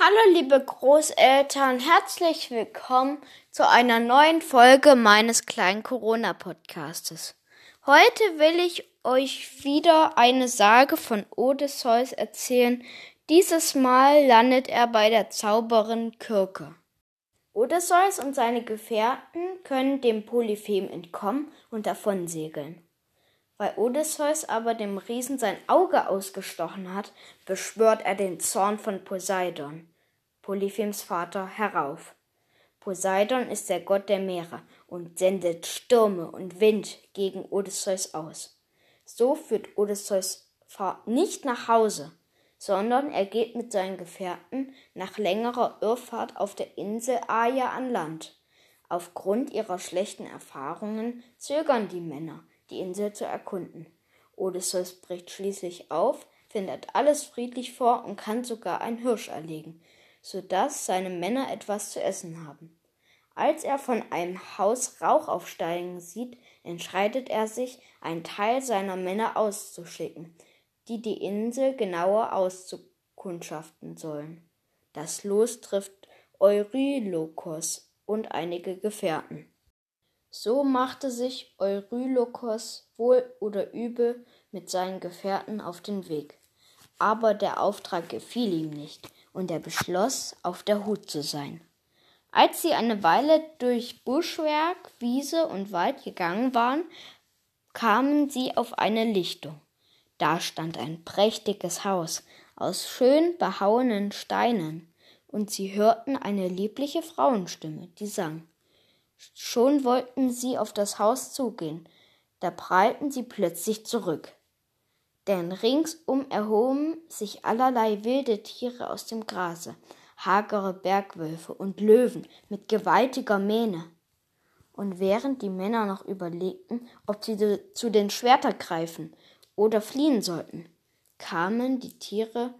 Hallo liebe Großeltern, herzlich willkommen zu einer neuen Folge meines kleinen Corona-Podcastes. Heute will ich euch wieder eine Sage von Odysseus erzählen. Dieses Mal landet er bei der Zauberin Kirke. Odysseus und seine Gefährten können dem Polyphem entkommen und davonsegeln. Weil Odysseus aber dem Riesen sein Auge ausgestochen hat, beschwört er den Zorn von Poseidon, Polyphems Vater, herauf. Poseidon ist der Gott der Meere und sendet Stürme und Wind gegen Odysseus aus. So führt Odysseus nicht nach Hause, sondern er geht mit seinen Gefährten nach längerer Irrfahrt auf der Insel Aja an Land. Aufgrund ihrer schlechten Erfahrungen zögern die Männer, die Insel zu erkunden. Odysseus bricht schließlich auf, findet alles friedlich vor und kann sogar ein Hirsch erlegen, so dass seine Männer etwas zu essen haben. Als er von einem Haus Rauch aufsteigen sieht, entscheidet er sich, einen Teil seiner Männer auszuschicken, die die Insel genauer auszukundschaften sollen. Das Los trifft Eurylokos und einige Gefährten. So machte sich Eurylokos wohl oder übel mit seinen Gefährten auf den Weg. Aber der Auftrag gefiel ihm nicht, und er beschloss, auf der Hut zu sein. Als sie eine Weile durch Buschwerk, Wiese und Wald gegangen waren, kamen sie auf eine Lichtung. Da stand ein prächtiges Haus aus schön behauenen Steinen, und sie hörten eine liebliche Frauenstimme, die sang. Schon wollten sie auf das Haus zugehen, da prallten sie plötzlich zurück. Denn ringsum erhoben sich allerlei wilde Tiere aus dem Grase, hagere Bergwölfe und Löwen mit gewaltiger Mähne. Und während die Männer noch überlegten, ob sie zu den Schwertern greifen oder fliehen sollten, kamen die Tiere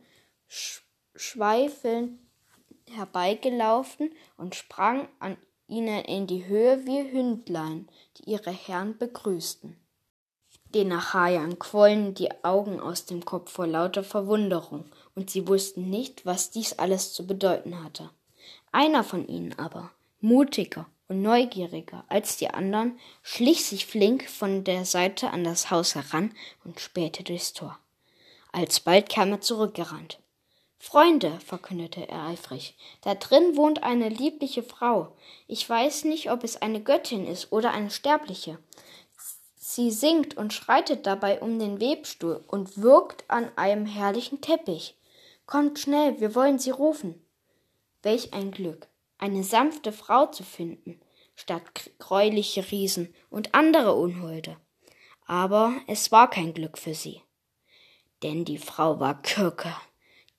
schweifelnd herbeigelaufen und sprangen an ihnen in die Höhe wie Hündlein, die ihre Herren begrüßten. Den Achaiern quollen die Augen aus dem Kopf vor lauter Verwunderung, und sie wussten nicht, was dies alles zu bedeuten hatte. Einer von ihnen aber, mutiger und neugieriger als die anderen, schlich sich flink von der Seite an das Haus heran und spähte durchs Tor. Alsbald kam er zurückgerannt. Freunde, verkündete er eifrig, da drin wohnt eine liebliche Frau. Ich weiß nicht, ob es eine Göttin ist oder eine Sterbliche. Sie singt und schreitet dabei um den Webstuhl und wirkt an einem herrlichen Teppich. Kommt schnell, wir wollen sie rufen. Welch ein Glück, eine sanfte Frau zu finden, statt gräuliche Riesen und andere Unholde. Aber es war kein Glück für sie. Denn die Frau war Kirke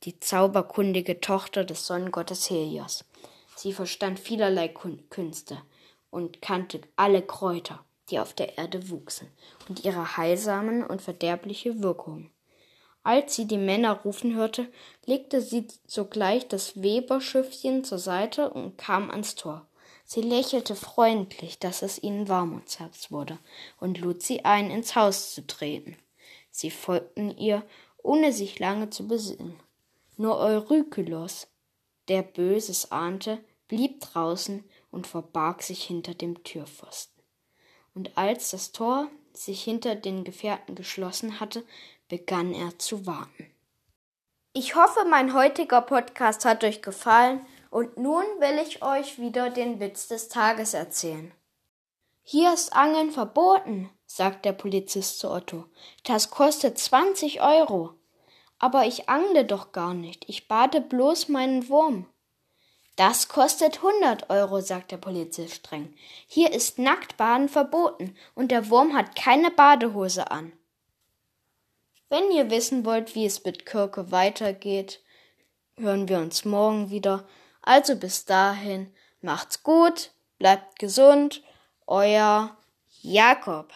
die zauberkundige Tochter des Sonnengottes Helios. Sie verstand vielerlei Künste und kannte alle Kräuter, die auf der Erde wuchsen, und ihre heilsamen und verderbliche Wirkung. Als sie die Männer rufen hörte, legte sie sogleich das Weberschiffchen zur Seite und kam ans Tor. Sie lächelte freundlich, dass es ihnen warm ums Herz wurde, und lud sie ein, ins Haus zu treten. Sie folgten ihr, ohne sich lange zu besinnen. Nur Eurykylos, der Böses ahnte, blieb draußen und verbarg sich hinter dem Türpfosten. Und als das Tor sich hinter den Gefährten geschlossen hatte, begann er zu warten. Ich hoffe, mein heutiger Podcast hat euch gefallen und nun will ich euch wieder den Witz des Tages erzählen. Hier ist Angeln verboten, sagt der Polizist zu Otto. Das kostet zwanzig Euro. Aber ich angle doch gar nicht. Ich bade bloß meinen Wurm. Das kostet hundert Euro, sagt der Polizist streng. Hier ist Nacktbaden verboten und der Wurm hat keine Badehose an. Wenn ihr wissen wollt, wie es mit Kirke weitergeht, hören wir uns morgen wieder. Also bis dahin, macht's gut, bleibt gesund, euer Jakob.